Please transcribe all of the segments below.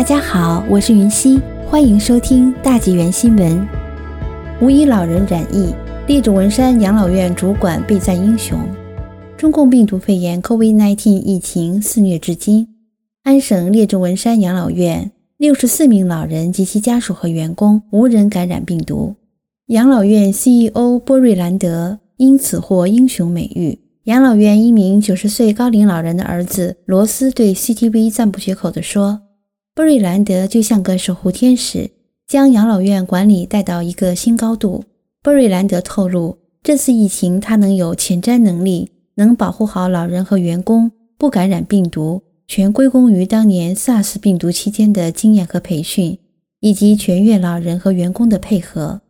大家好，我是云溪，欢迎收听大纪元新闻。无一老人染疫，列治文山养老院主管被赞英雄。中共病毒肺炎 （COVID-19） 疫情肆虐至今，安省列治文山养老院六十四名老人及其家属和员工无人感染病毒。养老院 CEO 波瑞兰德因此获英雄美誉。养老院一名九十岁高龄老人的儿子罗斯对 CTV 赞不绝口地说。波瑞兰德就像个守护天使，将养老院管理带到一个新高度。波瑞兰德透露，这次疫情他能有前瞻能力，能保护好老人和员工不感染病毒，全归功于当年 SARS 病毒期间的经验和培训，以及全院老人和员工的配合。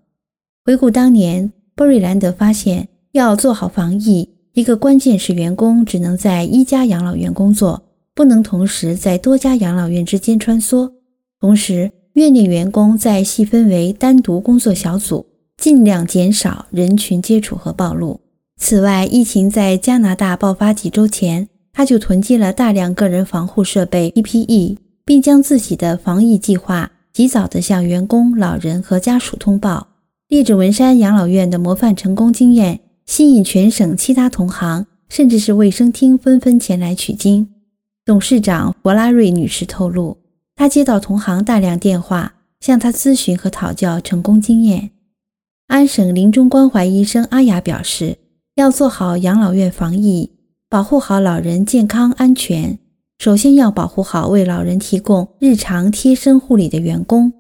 回顾当年，波瑞兰德发现，要做好防疫，一个关键是员工只能在一家养老院工作。不能同时在多家养老院之间穿梭。同时，院内员工再细分为单独工作小组，尽量减少人群接触和暴露。此外，疫情在加拿大爆发几周前，他就囤积了大量个人防护设备 （PPE），并将自己的防疫计划及早地向员工、老人和家属通报。列治文山养老院的模范成功经验，吸引全省其他同行，甚至是卫生厅纷纷前来取经。董事长弗拉瑞女士透露，她接到同行大量电话，向她咨询和讨教成功经验。安省临终关怀医生阿雅表示，要做好养老院防疫，保护好老人健康安全，首先要保护好为老人提供日常贴身护理的员工，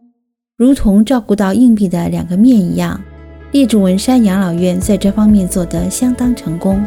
如同照顾到硬币的两个面一样。列治文山养老院在这方面做得相当成功。